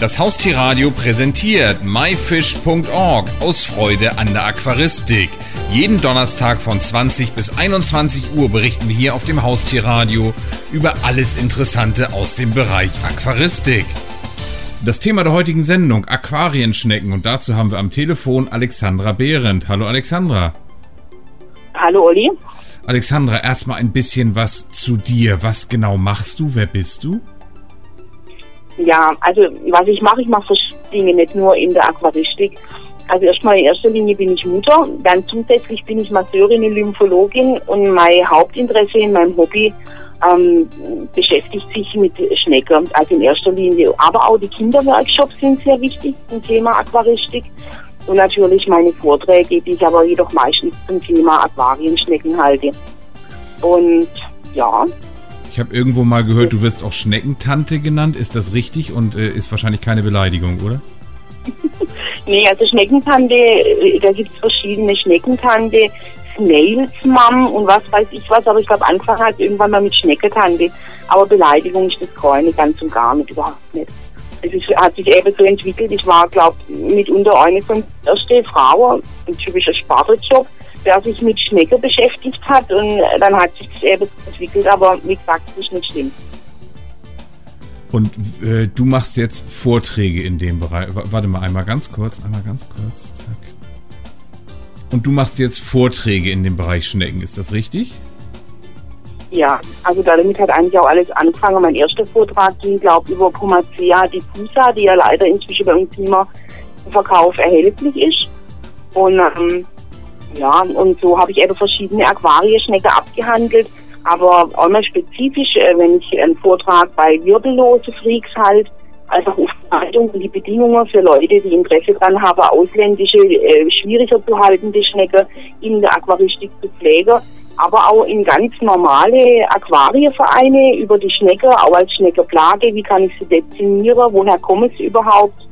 Das Haustierradio präsentiert myfish.org aus Freude an der Aquaristik. Jeden Donnerstag von 20 bis 21 Uhr berichten wir hier auf dem Haustierradio über alles Interessante aus dem Bereich Aquaristik. Das Thema der heutigen Sendung Aquarienschnecken und dazu haben wir am Telefon Alexandra Behrendt. Hallo Alexandra. Hallo Olli. Alexandra, erstmal ein bisschen was zu dir. Was genau machst du? Wer bist du? Ja, also was ich mache, ich mache verschiedene Dinge, nicht nur in der Aquaristik. Also erstmal in erster Linie bin ich Mutter, dann zusätzlich bin ich Masseurin, Lymphologin und mein Hauptinteresse in meinem Hobby ähm, beschäftigt sich mit Schnecken, also in erster Linie. Aber auch die Kinderworkshops sind sehr wichtig zum Thema Aquaristik und natürlich meine Vorträge, die ich aber jedoch meistens zum Thema Aquarienschnecken halte. Und ja, ich habe irgendwo mal gehört, du wirst auch Schneckentante genannt. Ist das richtig und äh, ist wahrscheinlich keine Beleidigung, oder? nee, also Schneckentante, äh, da gibt es verschiedene Schneckentante, Snails Mom und was weiß ich was, aber ich glaube, angefangen hat irgendwann mal mit Schneckentante. Aber Beleidigung ist das keine, ganz und gar nicht, überhaupt nicht. Es ist, hat sich eben so entwickelt. Ich war, glaube mitunter eine von ersten Frauen, ein typischer Sparteljob der sich mit Schnecken beschäftigt hat und dann hat sich das eben entwickelt, aber wie gesagt, das ist nicht schlimm. Und äh, du machst jetzt Vorträge in dem Bereich. Warte mal, einmal ganz kurz, einmal ganz kurz, zack. Und du machst jetzt Vorträge in dem Bereich Schnecken, ist das richtig? Ja, also damit hat eigentlich auch alles angefangen. Mein erster Vortrag ging, glaube ich, über Pomacea diffusa, die ja leider inzwischen bei uns mehr im Verkauf erhältlich ist. Und ähm, ja, und so habe ich eben verschiedene Aquarienschnecken abgehandelt. Aber auch mal spezifisch, äh, wenn ich einen Vortrag bei wirbellose Freaks halt, einfach auf die Haltung und die Bedingungen für Leute, die Interesse daran haben, ausländische, äh, schwieriger zu haltende Schnecken in der Aquaristik zu pflegen. Aber auch in ganz normale Aquarienvereine über die Schnecke, auch als Schneckenplage, wie kann ich sie dezimieren, woher kommen sie überhaupt,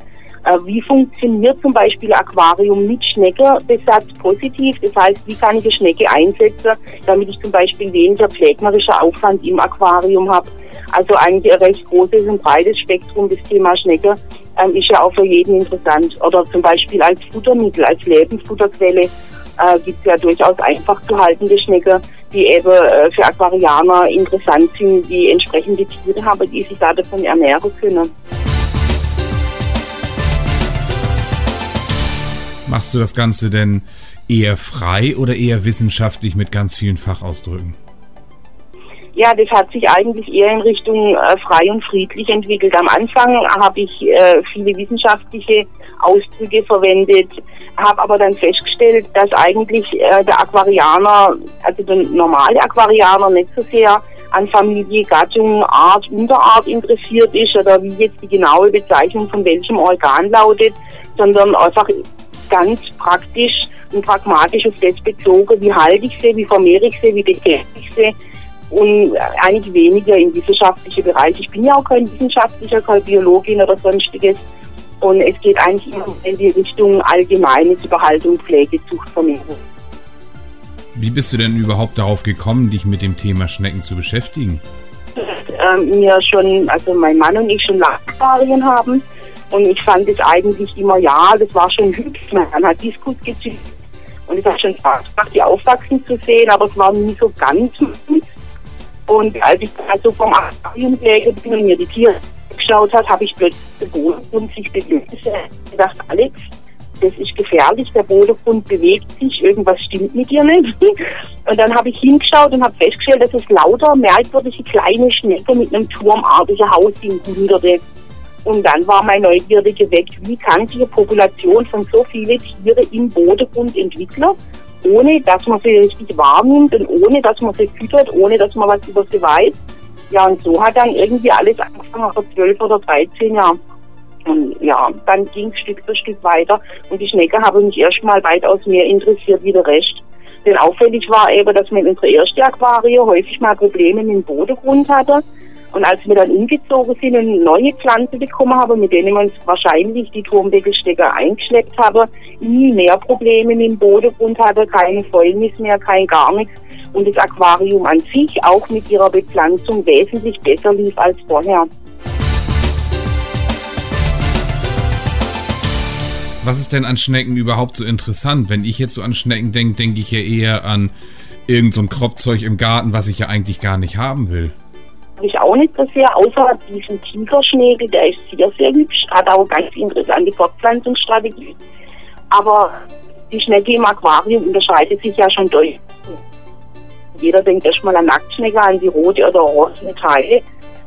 wie funktioniert zum Beispiel Aquarium mit Schneckenbesatz positiv? Das heißt, wie kann ich eine Schnecke einsetzen, damit ich zum Beispiel weniger pflegerischer Aufwand im Aquarium habe? Also eigentlich ein recht großes und breites Spektrum des Thema Schnecke ähm, ist ja auch für jeden interessant. Oder zum Beispiel als Futtermittel, als Lebensfutterquelle äh, gibt es ja durchaus einfach zu haltende Schnecke, die eben äh, für Aquarianer interessant sind, die entsprechende Tiere haben, die sich da davon ernähren können. Machst du das Ganze denn eher frei oder eher wissenschaftlich mit ganz vielen Fachausdrücken? Ja, das hat sich eigentlich eher in Richtung äh, frei und friedlich entwickelt. Am Anfang habe ich äh, viele wissenschaftliche Ausdrücke verwendet, habe aber dann festgestellt, dass eigentlich äh, der Aquarianer, also der normale Aquarianer, nicht so sehr an Familie, Gattung, Art, Unterart interessiert ist oder wie jetzt die genaue Bezeichnung von welchem Organ lautet, sondern einfach ganz praktisch und pragmatisch auf das bezogen, wie halte ich sie, wie vermehre ich sie, wie bekämpfe ich sie und eigentlich weniger im wissenschaftlichen Bereich. Ich bin ja auch kein Wissenschaftlicher, keine Biologin oder sonstiges und es geht eigentlich immer in die Richtung allgemeines Überhaltung, Pflege, Zucht, Vermehrung. Wie bist du denn überhaupt darauf gekommen, dich mit dem Thema Schnecken zu beschäftigen? Äh, mir schon, also mein Mann und ich schon Erfahrungen haben und ich fand es eigentlich immer, ja, das war schon hübsch. Man hat Diskus gezüchtet und es hat schon Spaß gemacht, die aufwachsen zu sehen, aber es war nie so ganz meins. Und als ich also vom Aquariumpflege bin und mir die Tiere geschaut habe, habe ich plötzlich den Bodengrund sich bewegt. Ich gedacht, Alex, das ist gefährlich, der Bodengrund bewegt sich, irgendwas stimmt mit dir nicht. Und dann habe ich hingeschaut und habe festgestellt, dass es lauter merkwürdige kleine Schnecken mit einem turmartigen Haus sind, hunderte. Und dann war meine Neugierde geweckt, wie kann sich eine Population von so vielen Tieren im Bodengrund entwickeln, ohne dass man sie richtig wahrnimmt und ohne dass man sie füttert, ohne dass man was über sie weiß. Ja, und so hat dann irgendwie alles angefangen vor zwölf oder dreizehn Jahren. Und ja, dann ging es Stück für Stück weiter und die Schnecke habe mich erstmal weitaus mehr interessiert wie der Rest. Denn auffällig war eben, dass man in unserer ersten Aquarium häufig mal Probleme mit dem Bodengrund hatte und als wir dann umgezogen sind und neue Pflanzen bekommen haben, mit denen uns wahrscheinlich die Turmdeckelstecker eingeschleppt haben, nie mehr Probleme mit dem Bodengrund hatte, keine Fäulnis mehr, kein gar nichts. Und das Aquarium an sich auch mit ihrer Bepflanzung wesentlich besser lief als vorher. Was ist denn an Schnecken überhaupt so interessant? Wenn ich jetzt so an Schnecken denke, denke ich ja eher an irgend so Kropfzeug im Garten, was ich ja eigentlich gar nicht haben will. Ich auch nicht so sehr, außer diesen Tigerschnägel, der ist sehr, sehr hübsch, hat auch ganz interessante Fortpflanzungsstrategie. Aber die Schnecke im Aquarium unterscheidet sich ja schon deutlich. Jeder denkt erstmal an Nacktschnecke, an die rote oder orange Teile,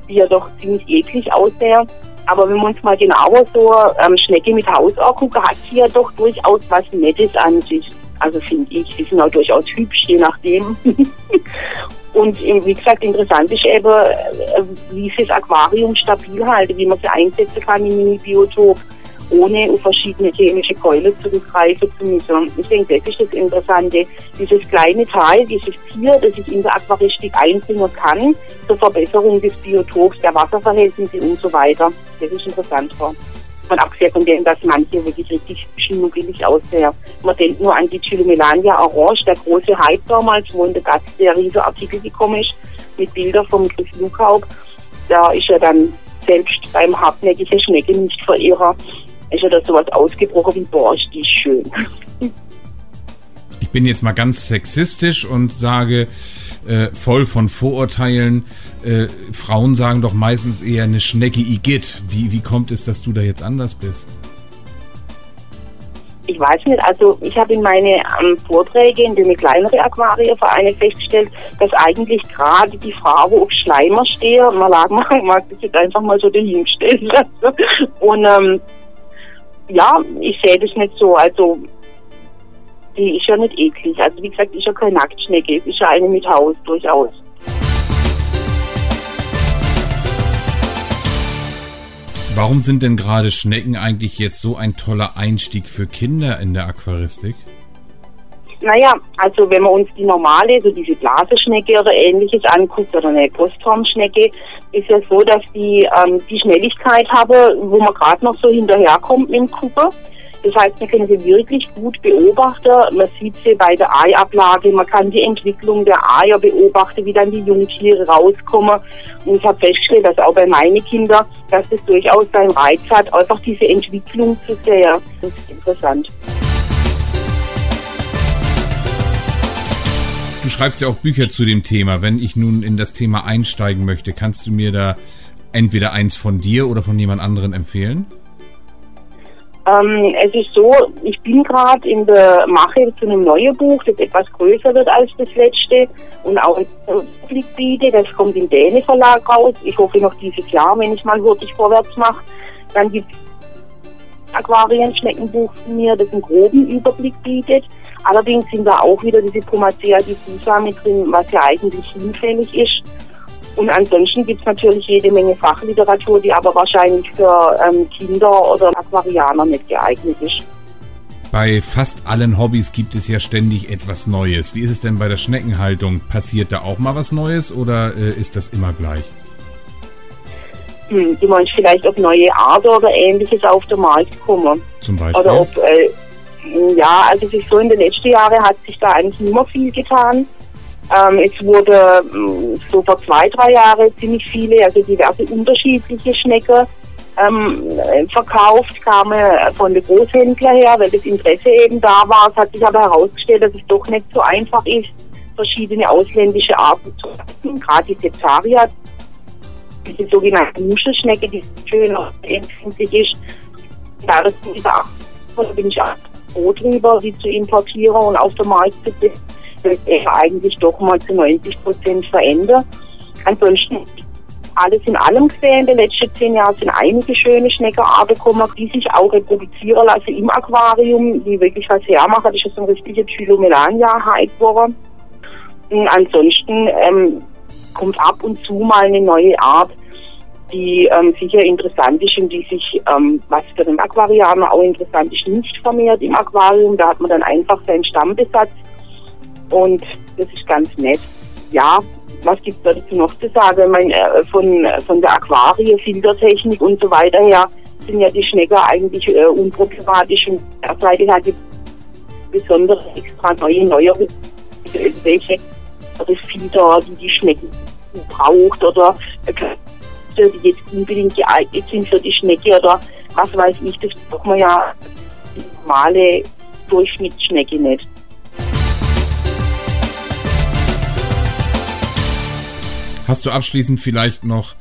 die ja doch ziemlich eklig aussehen. Aber wenn wir uns mal genauer so ähm, Schnecke mit Haus angucken, hat sie ja doch durchaus was Nettes an sich. Also finde ich, die sind auch durchaus hübsch, je nachdem. Und wie gesagt, interessant ist eben, äh, wie sie das Aquarium stabil halten, wie man sie einsetzen kann im Mini-Biotop ohne auf verschiedene chemische Keule zurückgreifen zu müssen. Ich denke, das ist das Interessante. Dieses kleine Teil, dieses Tier, das sich in der Aquaristik einbringen kann, zur Verbesserung des Biotops, der Wasserverhältnisse und so weiter. Das ist interessant. Von abgesehen von dem, dass manche wirklich richtig schnuckelig aussehen. Man denkt nur an die Chilomelania Orange, der große Hype damals, wo in der der riesige Artikel gekommen ist, mit Bildern vom Chris Lukaub. Da ist er dann selbst beim hartnäckigen Schnecke nicht Verehrer ist ja da sowas ausgebrochen wie, boah, ist schön. Ich bin jetzt mal ganz sexistisch und sage, äh, voll von Vorurteilen, äh, Frauen sagen doch meistens eher eine Schnecke Igitt. Wie, wie kommt es, dass du da jetzt anders bist? Ich weiß nicht, also ich habe in meine ähm, Vorträge in den kleineren Aquarienvereine festgestellt, dass eigentlich gerade die Frage auf Schleimer stehe, man lag mal, mag das jetzt einfach mal so dahinstellen. und ähm, ja, ich sehe das nicht so. Also, die ist ja nicht eklig. Also, wie gesagt, ist ja keine Nacktschnecke. Es ist ja eine mit Haus, durchaus. Warum sind denn gerade Schnecken eigentlich jetzt so ein toller Einstieg für Kinder in der Aquaristik? Naja, also wenn man uns die normale, so diese Blaseschnecke oder ähnliches anguckt oder eine Postformschnecke, ist ja so, dass die ähm, die Schnelligkeit haben, wo man gerade noch so hinterherkommt mit dem Kuppe. Das heißt, man kann sie wirklich gut beobachten. Man sieht sie bei der Eiablage, man kann die Entwicklung der Eier beobachten, wie dann die Jungtiere rauskommen. Und ich habe festgestellt, dass auch bei meinen Kindern, dass das durchaus seinen Reiz hat, einfach diese Entwicklung zu sehen. Das ist interessant. Du schreibst ja auch Bücher zu dem Thema. Wenn ich nun in das Thema einsteigen möchte, kannst du mir da entweder eins von dir oder von jemand anderen empfehlen? Ähm, es ist so, ich bin gerade in der Mache zu einem neuen Buch, das etwas größer wird als das letzte und auch einen Überblick bietet. Das kommt im Däne Verlag raus. Ich hoffe noch dieses Jahr, wenn ich mal hurtig vorwärts mache. Dann gibt es Aquarien-Schneckenbuch von mir, das einen groben Überblick bietet. Allerdings sind da auch wieder diese Pomacea diffusa mit drin, was ja eigentlich hinfällig ist. Und ansonsten gibt es natürlich jede Menge Fachliteratur, die aber wahrscheinlich für ähm, Kinder oder Aquarianer nicht geeignet ist. Bei fast allen Hobbys gibt es ja ständig etwas Neues. Wie ist es denn bei der Schneckenhaltung? Passiert da auch mal was Neues oder äh, ist das immer gleich? Hm, du meinst vielleicht, ob neue Arten oder ähnliches auf den Markt kommen. Zum Beispiel? Oder ob äh, ja, also es ist so, in den letzten Jahren hat sich da eigentlich nicht mehr viel getan. Ähm, es wurde mm, so vor zwei, drei Jahren ziemlich viele, also diverse unterschiedliche Schnecken ähm, verkauft, kamen von den Großhändlern her, weil das Interesse eben da war. Es hat sich aber herausgestellt, dass es doch nicht so einfach ist, verschiedene ausländische Arten zu finden, gerade die Cesaria, diese sogenannte Muschelschnecke, die schön empfindlich ist. Da bin ich auch froh drüber, die zu importieren und auf den Markt zu bringen, er eigentlich doch mal zu 90 Prozent verändert. Ansonsten alles in allem gesehen, in den letzten zehn Jahren sind einige schöne Schneckenarten gekommen, die sich auch reproduzieren lassen im Aquarium, die wirklich was hermachen. Das ist so ein richtiger Chilomelania-Hype geworden. Und ansonsten ähm, kommt ab und zu mal eine neue Art, die ähm, sicher interessant ist und die sich, ähm, was für den Aquarianer auch interessant ist, nicht vermehrt im Aquarium. Da hat man dann einfach seinen Stammbesatz und das ist ganz nett. Ja, was gibt es dazu noch zu sagen? Ich meine, äh, von, von der Aquarie, Filtertechnik und so weiter her sind ja die Schnecker eigentlich äh, unproblematisch und der Seite hat die besonders extra neue, neuere welche Filter, die die Schnecken braucht oder äh, die jetzt unbedingt geeignet sind für die Schnecke oder was weiß ich, das braucht man ja normale Durchschnittsschnecke nicht. Hast du abschließend vielleicht noch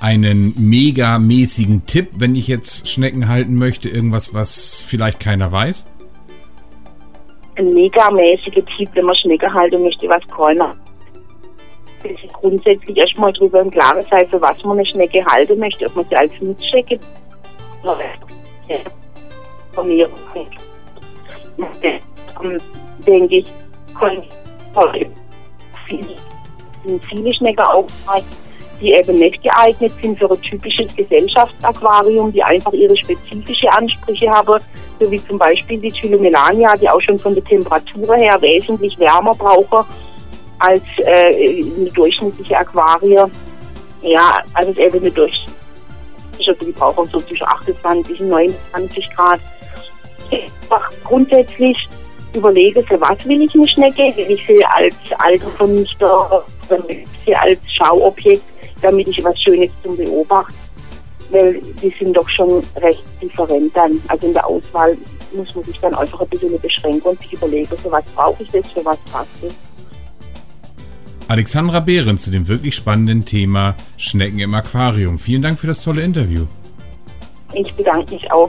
einen megamäßigen Tipp, wenn ich jetzt Schnecken halten möchte? Irgendwas, was vielleicht keiner weiß? Ein megamäßiger Tipp, wenn man Schnecken halten möchte, was keiner sich grundsätzlich erstmal darüber im Klaren sein, für was man eine Schnecke halten möchte, ob man sie als Nutzschnecke von mir denke ich, sind viele Schnecken die eben nicht geeignet sind für ein typisches Gesellschaftsaquarium, die einfach ihre spezifische Ansprüche haben, so wie zum Beispiel die Tylomelania, die auch schon von der Temperatur her wesentlich wärmer brauchen als äh, eine durchschnittliche Aquarie. Ja, also eben eine durchschnittliche, die brauchen so zwischen 28 und 29 Grad. Grundsätzlich überlege, für was will ich eine Schnecke? Will ich sie als Altervernichter, sie als Schauobjekt, damit ich was Schönes zum Beobachten? Weil die sind doch schon recht different dann. Also in der Auswahl muss man sich dann einfach ein bisschen beschränken und sich überlegen, für was brauche ich das, für was passt das. Alexandra Behren zu dem wirklich spannenden Thema Schnecken im Aquarium. Vielen Dank für das tolle Interview. Ich bedanke mich auch.